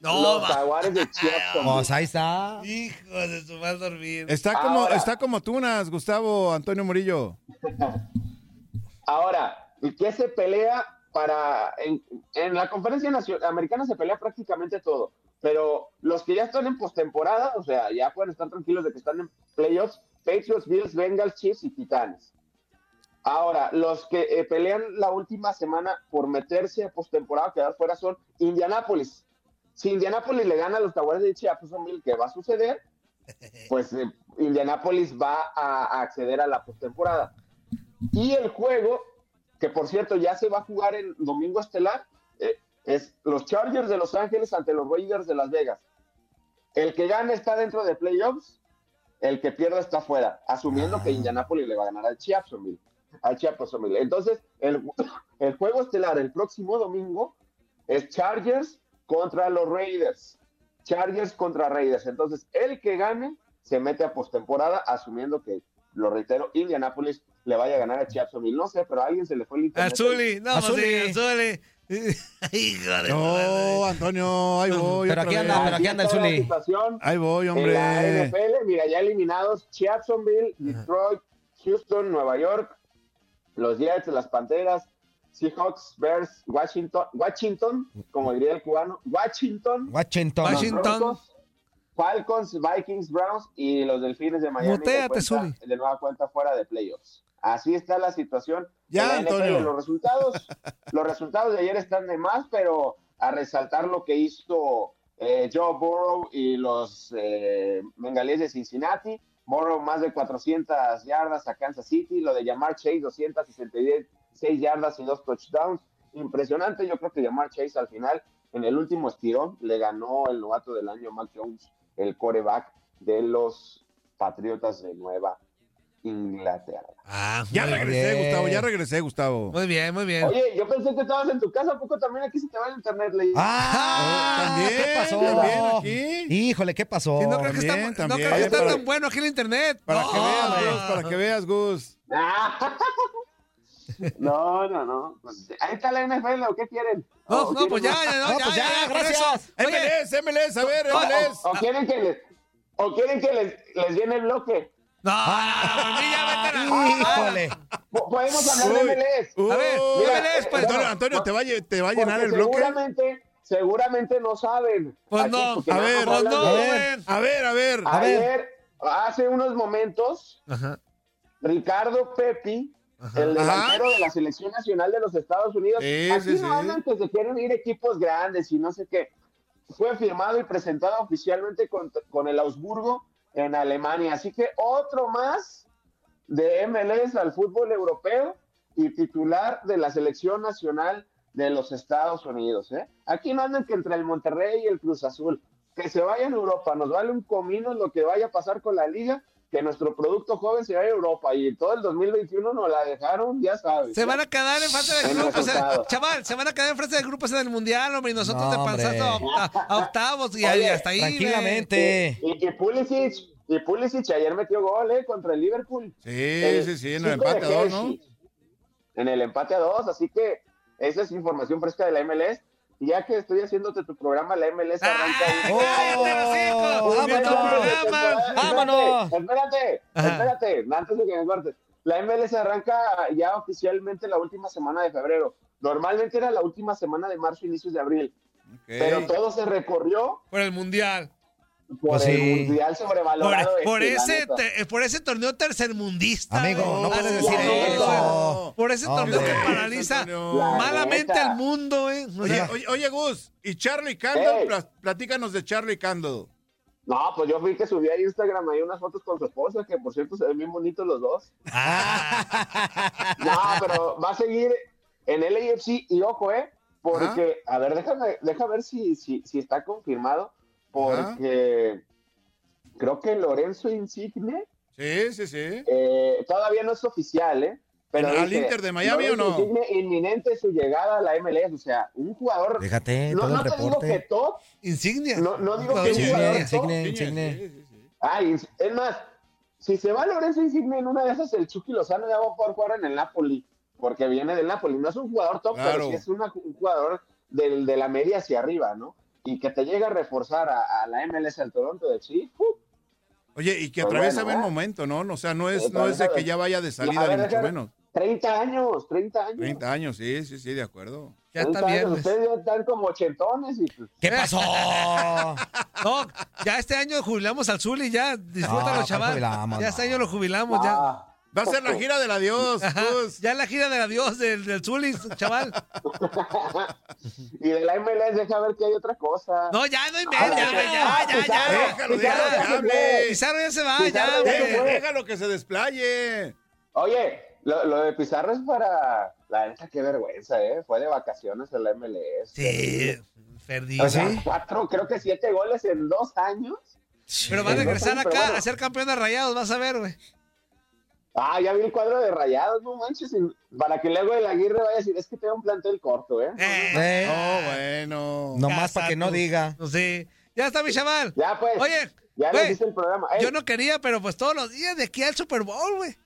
No, los. Jaguares de Chiapson. Pues ahí está. Hijo de su mal dormir. Está como, Ahora. está como tunas, Gustavo Antonio Murillo. Ahora, ¿qué se pelea para... En, en la conferencia nacio- americana se pelea prácticamente todo, pero los que ya están en postemporada, o sea, ya pueden estar tranquilos de que están en playoffs, Patriots, Bills, Bengals, Chiefs y Titanes. Ahora, los que eh, pelean la última semana por meterse a postemporada, quedar fuera, son Indianapolis. Si Indianapolis le gana a los Jaguares de Chiapsonville, ¿qué va a suceder? Pues eh, Indianapolis va a, a acceder a la postemporada. Y el juego, que por cierto ya se va a jugar en domingo estelar, eh, es los Chargers de Los Ángeles ante los Raiders de Las Vegas. El que gane está dentro de playoffs, el que pierda está fuera, asumiendo que Indianapolis le va a ganar al Chiapsonville. Al Chiapsonville. Entonces, el, el juego estelar el próximo domingo es Chargers contra los Raiders. Chargers contra Raiders. Entonces, el que gane se mete a postemporada, asumiendo que, lo reitero, Indianapolis le vaya a ganar a Jacksonville. No sé, pero a alguien se le fue el internet. Azuli, no, Azuli. sí, Azuli. Hijo de No, madre. Antonio, ahí voy. Pero aquí anda, pero aquí anda el Zuli. Ahí voy, En la hombre. NFL, mira, ya eliminados Jacksonville, Detroit, Houston, Nueva York, los Jets, las Panteras, Seahawks, Bears, Washington, Washington, como diría el cubano, Washington, Washington. Washington. Broncos, Falcons, Vikings, Browns y los Delfines de Miami Muteate, de, cuenta, de nueva cuenta fuera de playoffs. Así está la situación. Ya, la. Antonio. Los resultados, los resultados de ayer están de más, pero a resaltar lo que hizo eh, Joe Burrow y los eh, bengalíes de Cincinnati. Burrow más de 400 yardas a Kansas City, lo de Jamar Chase 266 yardas y dos touchdowns. Impresionante, yo creo que Jamar Chase al final, en el último estirón, le ganó el novato del año Mac Jones, el coreback de los Patriotas de Nueva Inglaterra. Ah, Ya regresé, bien. Gustavo, ya regresé, Gustavo. Muy bien, muy bien. Oye, yo pensé que estabas en tu casa, ¿a poco también aquí se te va el internet? Leí? ¡Ah! también, ¿Qué pasó? también aquí. Híjole, ¿qué pasó? Sí, no creo que está, también, no creo que está tan bueno aquí el internet. Para No, que veas. Gus, para que veas, Gus. No, no, no. Pues, ahí está la NFL, ¿o qué quieren? No, ¿O no, pues ya, quieren ya, no, No, ya, pues ya, ya, gracias. Oye, MLS, MLS, a ver? MLS. ¿O, o quieren que les, o quieren que les, les llene el bloque? No, ya Híjole. Po- Podemos hablar de MLS. uy. A ver, Mira, MLS, pues. Antonio, no, Antonio, ¿te va, te va a llenar el bloque? Seguramente, seguramente no saben. Pues Aquí, no, a ver, Pues hablan no. A ver, a ver. A ver. Ayer, hace unos momentos, Ajá. Ricardo Pepi el Ajá. delantero de la selección nacional de los Estados Unidos. Sí, Aquí sí, no sí. andan que se quieren ir equipos grandes y no sé qué. Fue firmado y presentado oficialmente con, con el Augsburgo en Alemania. Así que otro más de MLS al fútbol europeo y titular de la selección nacional de los Estados Unidos. ¿eh? Aquí no andan que entre el Monterrey y el Cruz Azul. Que se vayan a Europa, nos vale un comino lo que vaya a pasar con la liga, que nuestro producto joven se vaya a Europa y todo el 2021 nos la dejaron, ya sabes. Se van a quedar en fase de grupos. chaval, se van a quedar en fase de grupos en el mundial, hombre. Y nosotros No, panzazo a, octa- a octavos y, Oye, y hasta ahí. Tranquilamente. Y, y Pulisic, y Pulisic ayer metió gol ¿eh? contra el Liverpool. Sí, El sí, sí, en el empate a dos, ¿no? En el empate a dos, así que esa es información fresca de la MLS. Y ya que estoy haciéndote tu programa, la MLS arranca. ¡Ay, ¡Oh! ¡Vámonos! ¡Vámonos! Espérate, espérate, antes de que me cortes. La MLS arranca ya oficialmente la última semana de febrero. Normalmente era la última semana de marzo, inicios de abril. Pero todo se recorrió Por el mundial. Por Pues el sí. mundial Por, sobrevalorado. por este, la ese, te- por ese torneo tercermundista. Amigo, güey. no puedes decir no, eso. Por ese Hombre. torneo que paraliza malamente neta. al mundo, ¿eh? O Oye, sea, oye, oye, Gus, y Charlie Cando, Ey. pla- platícanos de Charlie Cando. No, pues yo vi que subí a Instagram ahí unas fotos con su esposa, que por cierto se ven bien bonitos los dos. No, pero va a seguir en el AFC y ojo, ¿eh? Porque, a ver, déjame, déjame ver si, si, si está confirmado, porque creo que Lorenzo Insigne Sí, sí, sí. eh, todavía no es oficial, ¿eh? Pero ¿Al dice, Inter de Miami o no? Insigne, inminente su llegada a la MLS, o sea, un jugador... Fíjate, no todo no el te digo que top, insignia. no, no digo Jugador que un Insigne, jugador Insigne, top, Insigne. Sí, sí, sí. Ay, es más, si se va Lorenzo Insigne en una de esas, el Chucky Lozano ya va a poder jugar en el Napoli, porque viene del Napoli. No es un jugador top, Claro. pero sí es una- un jugador del, de la media hacia arriba, ¿no? Y que te llegue a reforzar a, a la MLS al Toronto de sí. ¡uh! Oye, y que Pues atraviesa bueno, buen ¿eh? momento, ¿no? O sea, no es, Sí, no es de que ya vaya de salida, ver, ni mucho menos. 30 años, 30 años. 30 años, sí, sí, sí, de acuerdo. Ya 30 está bien. Ustedes ya están como ochentones y pues, ¿Qué pasó? No, ya este año jubilamos al Zuli, ya. Disfrútalo, No, chaval. jubilamos, ya este año lo jubilamos, ya. Ah, Va a ser la gira del adiós, Gus. ya la gira del adiós del, del Zuli, chaval. y de la MLS deja ver que hay otra cosa. No, ya no Ah, inventes, ya, ya, ya, ya, ya, Pizarro, ya. Déjalo, déjalo. Pizarro ya se va, Pizarro ya, ya. Déjalo que se desplaye. Oye, lo, lo de Pizarro es para. La neta, qué vergüenza, ¿eh? Fue de vacaciones en la MLS. Sí, perdí. O sea, cuatro, creo que siete goles en dos años. Pero va a regresar acá bueno. a ser campeón de rayados, vas a ver, güey. Ah, ya vi el cuadro de rayados, no manches. y- Para que luego el Aguirre vaya a decir, es que tengo un plantel corto, ¿eh? Eh, Eh, No, bueno. Nomás para que no diga. no sé. Ya está mi chaval. Ya, pues. Oye, ya güey, el programa. Ey, yo no quería, pero pues todos los días de aquí al Super Bowl, güey.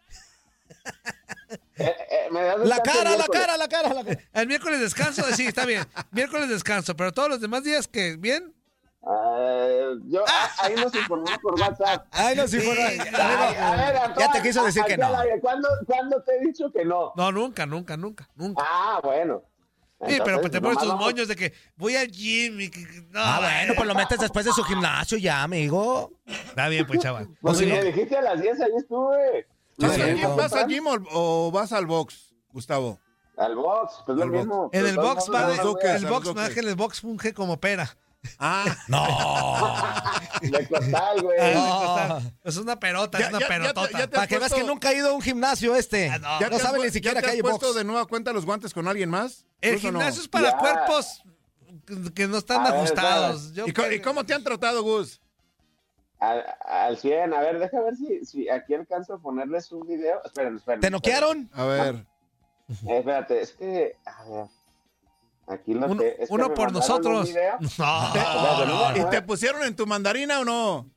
eh, eh, me das La cara, la cara, la cara, la cara. El miércoles descanso, sí, está bien. Miércoles descanso, pero todos los demás días que bien. Ah, yo, ah, ahí nos informamos por WhatsApp. Ay, no, sí, Sí, fuera. ya. Te quiso decir que no. ¿Cuándo, ¿Cuándo te he dicho que no? No, nunca, nunca, nunca, nunca. Ah, bueno. Sí, pero pues te pones tus moños de que voy al gym y que... No, Ah, bueno, pues lo metes después de su gimnasio ya, amigo. Está bien, pues, chaval. Pues si me dijiste a las 10, ahí estuve. ¿Vas, al- vas gym o, o vas al box, Gustavo? Al box, pues lo Al box. mismo. En el Pues, box va el box el box funge como pera. Ah, No. De costal, güey. Ah, Es una pelota, Ya- es una ya- ya te- pelotota. ya te- Para que veas que puesto- nunca ha ido a un gimnasio este. Ah, no. ¿ya no sabe ni siquiera ya que te hay has puesto box. de nueva cuenta los guantes con alguien más? El ¿Gus o no? gimnasio es para Ya. cuerpos que- no están A ver, ajustados. Yo ¿Y, co- creo- y cómo te han tratado, Gus? Al, al 100. A ver, deja ver si, si aquí alcanzo a ponerles un video. Esperen, esperen. ¿Te noquearon? A ver. Eh, espérate, es que. A ver. Aquí lo uno, que. es uno por un nosotros. No, ¿Y te pusieron en tu mandarina o no?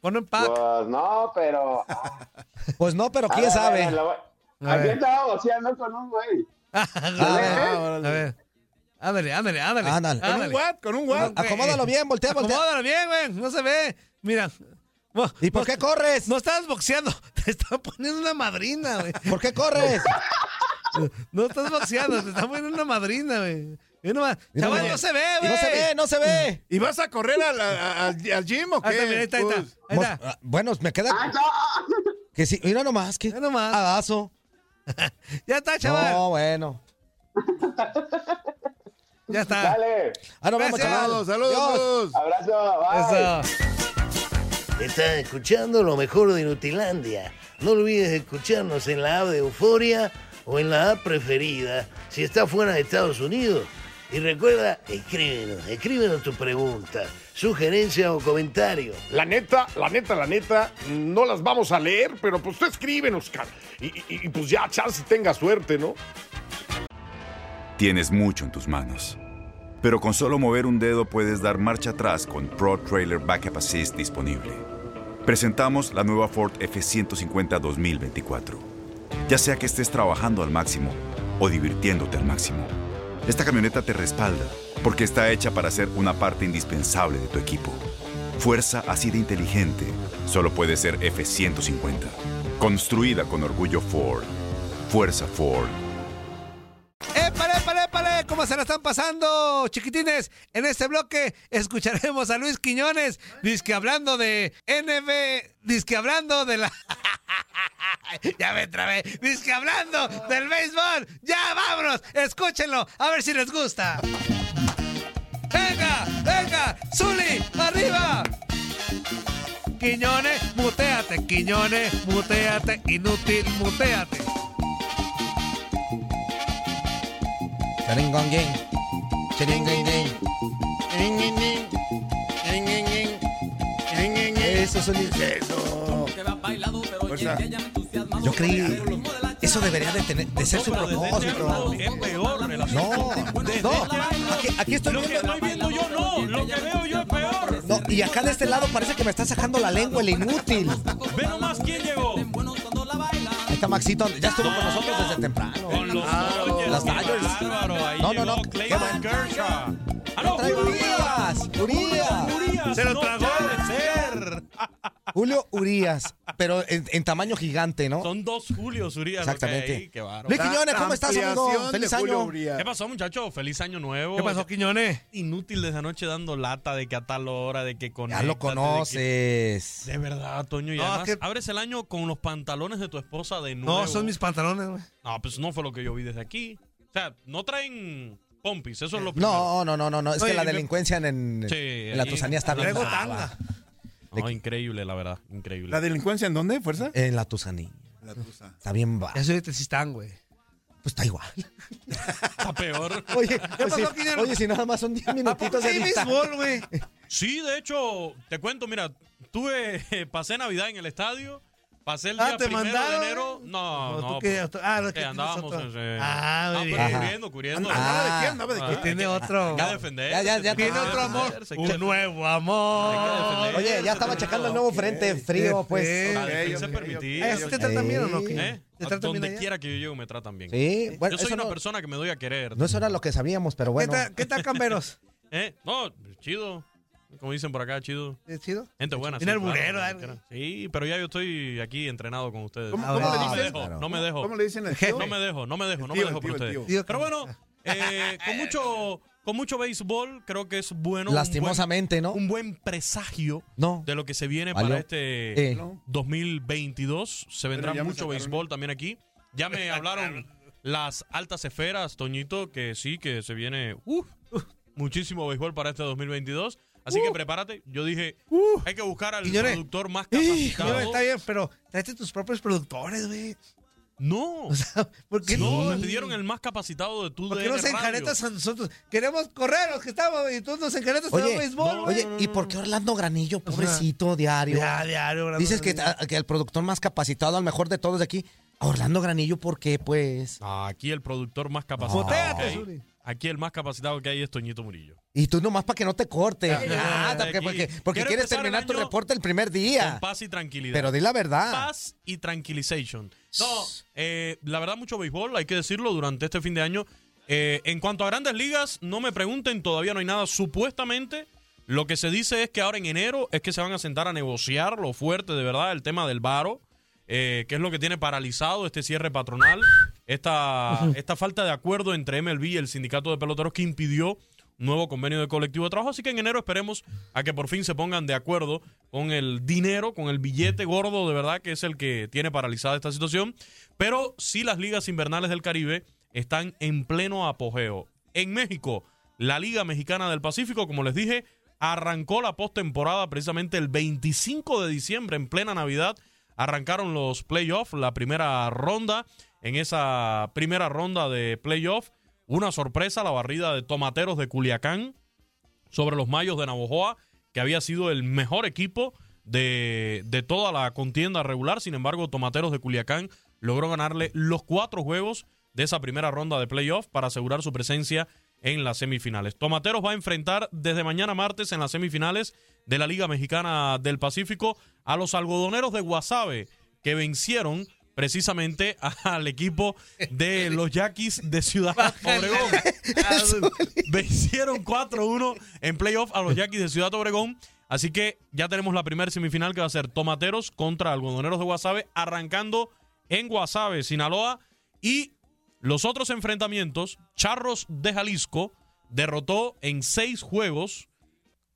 pon en pack. Pues no, pero. ah, Pues no, pero a quién ver, a ver, sabe. voy- A Aquí ver. estaba boxeando con un güey. Ah, a ver. Ándale, ándale, ándale. Ándale. ¿Con un what? ¿Con un what? Acomódalo bien, voltea, voltea. Acomódalo bien, güey. No se ve. Mira. ¿Y por no- qué corres? No estabas boxeando. Te estaba poniendo una madrina, güey. ¿Por qué corres? No estás boxeando. Te están poniendo una madrina, güey. Chaval, no se ve, güey. No se ve, no se ve. ¿Y vas a correr al, al- al gym o Ahí está, mira, ahí qué? está, ahí está. Gus? Ahí Mos- está. ah, Bueno, me queda. ¡Ah, no! Que sí, mira nomás, que. Mira nomás. Adazo. Ya está, chaval. No, bueno. Ya está. Dale. Ah, no, vamos, chaval. Saludos, saludos. Abrazo. Bye. Estás escuchando lo mejor de Nutilandia. No olvides escucharnos en la app de Euforia o en la app preferida si estás fuera de Estados Unidos. Y recuerda, escríbenos, escríbenos tu pregunta, sugerencia o comentario. La neta, la neta, la neta, no las vamos a leer, pero pues tú escríbenos, cara. Y, y- y, pues ya, chance tenga suerte, ¿no? Tienes mucho en tus manos. Pero con solo mover un dedo puedes dar marcha atrás con Pro Trailer Backup Assist disponible. Presentamos la nueva Ford F150 2024. Ya sea que estés trabajando al máximo o divirtiéndote al máximo, esta camioneta te respalda porque está hecha para ser una parte indispensable de tu equipo. Fuerza así de inteligente solo puede ser F150. Construida con orgullo Ford. Fuerza Ford. ¡Épale, épale, épale! ¿Cómo se la están pasando, chiquitines? En este bloque escucharemos a Luis Quiñones, disque hablando de NB, disque hablando de la... ya me trabé, disque hablando del béisbol. ¡Ya, vámonos! Escúchenlo, a ver si les gusta. ¡Venga, venga! ¡Zuli, arriba! Quiñones, muteate, Quiñones, muteate, inútil, muteate. Charingonguín. Charingonguín. Eso es un Eso. Fuerza. Yo creí. Eso debería de, tener, de ser su propósito. Es peor. No, no. Aquí, aquí estoy Lo que viendo. estoy viendo yo no, lo que veo yo es peor. No, y acá de este lado parece que me está sacando la lengua el inútil. Ve nomás quién llegó. Ahí está Maxito, ya estuvo con nosotros desde temprano. Con los qué Dodgers. No, no, no. Clayton Kershaw. ¡Aló, Trae Julio Urias, Urias. Se lo no tragó. Julio Urias, pero en, en tamaño gigante, ¿no? Son dos Julios Urias. Exactamente. ahí, Qué. Luis Quiñones, ¿cómo estás, amigo? Feliz Julio año. Urias. ¿Qué pasó, muchachos? Feliz año nuevo. ¿Qué pasó, Quiñones? Inútil desde anoche dando lata de que a tal hora, de que con Ya lo conoces. De verdad, Toño. Y No, además, que- abres el año con los pantalones de tu esposa de nuevo. No, son mis pantalones, güey. No, pues no fue lo que yo vi desde aquí. O sea, no traen pompis, eso es lo primero. No, no, no, no, no. Es Oye, que la delincuencia en, en- Sí, en la Tusanía está bien Traigo brava. tanga. No, increíble, la verdad. Increíble. ¿La delincuencia en dónde, Fuerza? En la Tusanía. La tusa. Está bien brava. Ya soy de Tezistán, güey. Pues está igual. Está peor. Oye, pues pasó, si, oye, si nada más son 10 minutitos de Sí, béisbol, güey. Sí, de hecho, te cuento, mira, tuve, pasé Navidad en el estadio, pasé el Ah, día ¿te primero mandaron? de enero. No, ¿O no. tú qué? pues, Ah, lo que andábamos en- Ah, muy pero bien. cubriendo, cubriendo. ¿Andaba de Ah. qué? ¿Andaba de Ah, qué? Tiene otro. Que defender. Ya, ya, ya Tiene Ah, otro amor. Un que- nuevo amor. Oye, ya estaba checando el nuevo frente frío, pues. Ah, ¿sí te tratan bien o no? ¿Eh? ¿Te A tratan bien donde quiera que yo llego me tratan bien. Sí, bueno, yo soy una no, persona que me doy a querer. no eso era lo que sabíamos, pero ¿Qué bueno. tal, ¿Qué tal, camberos? ¿Eh? No, chido. Como dicen por acá, chido. ¿Es chido? Gente buena. Viene sí, el claro, burero, quiera. Sí, pero ya yo estoy aquí entrenado con ustedes. ¿Cómo- cómo bueno. le no me dejo, no me dejo. ¿Cómo le dicen al Jefe. No me dejo, no me dejo, El no me dejo el por el ustedes. Pero bueno, eh, con mucho con mucho béisbol, creo que es bueno. un Lastimosamente, ¿no? buen- Un buen presagio No. de lo que se viene Valió. para este Eh. 2022. Se vendrá mucho béisbol también aquí. Ya me hablaron las altas esferas, Toñito, que sí, que se viene uf, muchísimo béisbol para este 2022. Así que prepárate. Yo dije, hay que buscar al productor más capacitado. está bien, pero tráete tus propios productores, güey. No, O sea, ¿por qué no, no? me pidieron el más capacitado de tu ¿Por qué nos enjaretas a nosotros? Queremos correr a los que estamos y tú nos enjaretas a Oye, el béisbol, güey. Oye, ¿y por qué Orlando Granillo, pobrecito, diario? Ya, diario, Orlando Dices que, el productor más capacitado, al mejor de todos de aquí. A Orlando Granillo, ¿por qué, pues? Ah, Aquí el productor más capacitado. Zuli. Aquí el más capacitado que hay es Toñito Murillo. Y tú nomás para que no te corte. Ah, Ah, de porque, quieres terminar tu reporte el primer Con día. paz y tranquilidad. Pero di la verdad. Paz y tranquilization. No, eh, la verdad, mucho béisbol, hay que decirlo, durante este fin de año. Eh, en cuanto a grandes ligas, no me pregunten, todavía no hay nada. Supuestamente, lo que se dice es que ahora en enero es que se van a sentar a negociar lo fuerte, de verdad, el tema del varo, eh, que es lo que tiene paralizado este cierre patronal, esta, esta falta de acuerdo entre MLB y el sindicato de peloteros que impidió nuevo convenio de colectivo de trabajo. Así que en enero esperemos a que por fin se pongan de acuerdo con el dinero, con el billete gordo de verdad que es el que tiene paralizada esta situación. Pero sí las ligas invernales del Caribe están en pleno apogeo. En México, la Liga Mexicana del Pacífico, como les dije, arrancó la postemporada precisamente el 25 de diciembre, en plena Navidad. Arrancaron los playoffs, la primera ronda. En esa primera ronda de playoff, una sorpresa, la barrida de Tomateros de Culiacán sobre los Mayos de Navojoa, que había sido el mejor equipo de, de toda la contienda regular. Sin embargo, Tomateros de Culiacán logró ganarle los cuatro juegos de esa primera ronda de playoff para asegurar su presencia en las semifinales. Tomateros va a enfrentar desde mañana martes en las semifinales de la Liga Mexicana del Pacífico a los algodoneros de Guasave que vencieron precisamente al equipo de los Yaquis de Ciudad Obregón. Vencieron 4-1 en playoff a los Yaquis de Ciudad Obregón. Así que ya tenemos la primera semifinal que va a ser Tomateros contra Algodoneros de Guasave, arrancando en Guasave, Sinaloa. Y los otros enfrentamientos, Charros de Jalisco derrotó en seis juegos,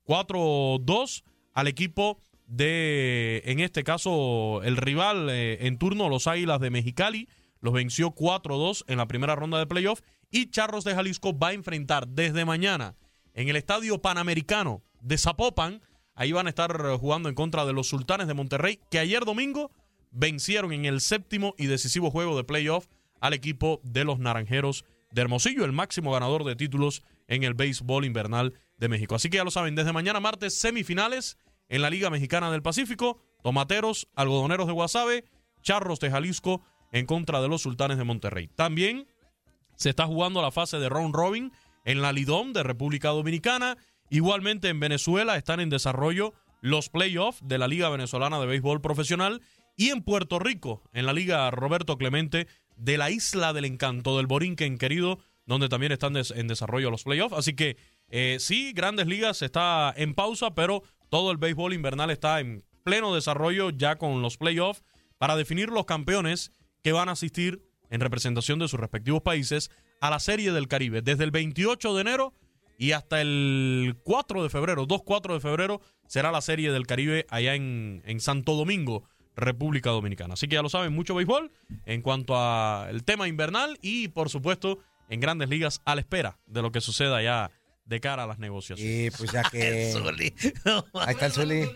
4-2 al equipo de, en este caso, el rival eh, en turno, los Águilas de Mexicali. Los venció 4-2 en la primera ronda de playoff. Y Charros de Jalisco va a enfrentar desde mañana en el Estadio Panamericano de Zapopan. Ahí van a estar jugando en contra de los Sultanes de Monterrey, que ayer domingo vencieron en el séptimo y decisivo juego de playoff al equipo de los Naranjeros de Hermosillo, el máximo ganador de títulos en el béisbol invernal de México. Así que ya lo saben, desde mañana martes, semifinales en la Liga Mexicana del Pacífico, Tomateros, Algodoneros de Guasave, Charros de Jalisco en contra de los Sultanes de Monterrey. También se está jugando la fase de round robin en la Lidom de República Dominicana. Igualmente en Venezuela están en desarrollo los playoffs de la Liga Venezolana de Béisbol Profesional y en Puerto Rico, en la Liga Roberto Clemente de la Isla del Encanto, del Borinquen querido, donde también están en desarrollo los playoffs. Así que eh, sí, Grandes Ligas está en pausa, pero todo el béisbol invernal está en pleno desarrollo ya con los playoffs para definir los campeones que van a asistir en representación de sus respectivos países a la Serie del Caribe desde el 28 de enero y hasta el 4 de febrero, 2-4 de febrero, será la Serie del Caribe allá en, en Santo Domingo. República Dominicana. Así que ya lo saben, mucho béisbol en cuanto al tema invernal y por supuesto en grandes ligas a la espera de lo que suceda ya de cara a las negociaciones. Y pues ya que... Ahí está el Zuli.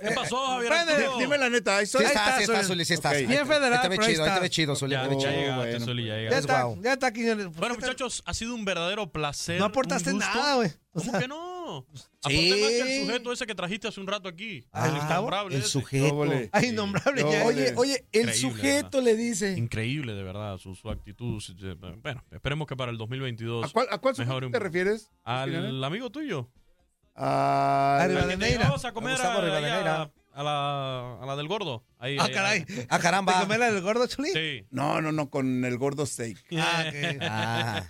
¿Qué pasó, Javier? Di- Dime la neta, ahí Sí está. está, sí está, Zuli, sí está. Bien federal, Ahí te ve pero ahí chido, ahí te está. ve chido, Zuli. Ya, Oh, ya llegaste, bueno. Zuli, ya Ya llegaste. está, guau. ya está, Quiñones. Bueno, muchachos, ha sido un verdadero placer. No aportaste un gusto. nada, güey. O ¿Cómo sea, que no? Sí. Aporté más que el sujeto ese que trajiste hace un rato aquí. Ah, el innombrable. el sujeto. Ay, innombrable ya. Oye, oye, el Increíble, sujeto le dice. Increíble, de verdad, su, su actitud. Bueno, esperemos que para el 2022. ¿A cuál, a cuál sujeto un- te refieres? Al amigo tuyo. Ah, te Neira. llevabas a comer a, a, a la, a la del gordo. Ahí, Ah, ahí, caray. ahí. Ah, ¿Te caramba. comer la del gordo, Chuli? Sí. no, no, no, con el gordo steak. Ah, ok. Ah,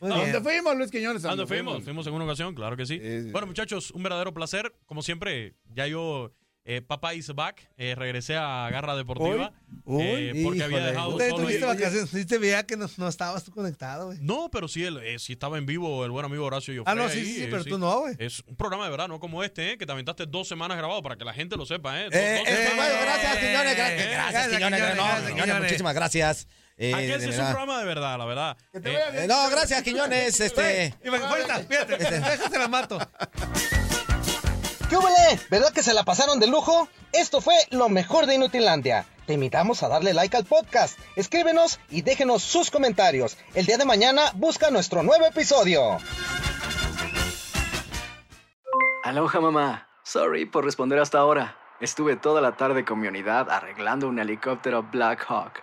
Muy ¿A bien. dónde fuimos, Luis Quiñones? ¿A dónde fuimos? Fuimos en una ocasión, claro que sí. Bueno, muchachos, un verdadero placer. Como siempre, ya yo, eh, papá is back. Eh, regresé a Garra Deportiva. Uy, eh, porque había dejado Te solo. tuviste y- vacaciones, sí te veía que no, no estabas tú conectado, güey. No, pero sí, el- eh, sí estaba en vivo el buen amigo Horacio Yo Ah, no, sí, sí, sí, pero tú no, güey. Es un programa de verdad, no como este, eh, que te aventaste dos semanas grabado para que la gente lo sepa, ¿eh? Dos- Eh, dos eh, gracias, Eh, Gracias, gracias, No, gracias, Quiñones, Quiñones. muchísimas gracias. Eh, sí es un programa de verdad, la verdad. Que te Eh, bien. No, gracias, Quiñones. Este. Y me falta, fíjate, déjate la mato. ¿Qué hubole? ¿Verdad que se la pasaron de lujo? Esto fue lo mejor de Inutilandia. Te invitamos a darle like al podcast, escríbenos y déjenos sus comentarios. El día de mañana busca nuestro nuevo episodio. Aloha mamá. Sorry por responder hasta ahora. Estuve toda la tarde con mi unidad arreglando un helicóptero Black Hawk.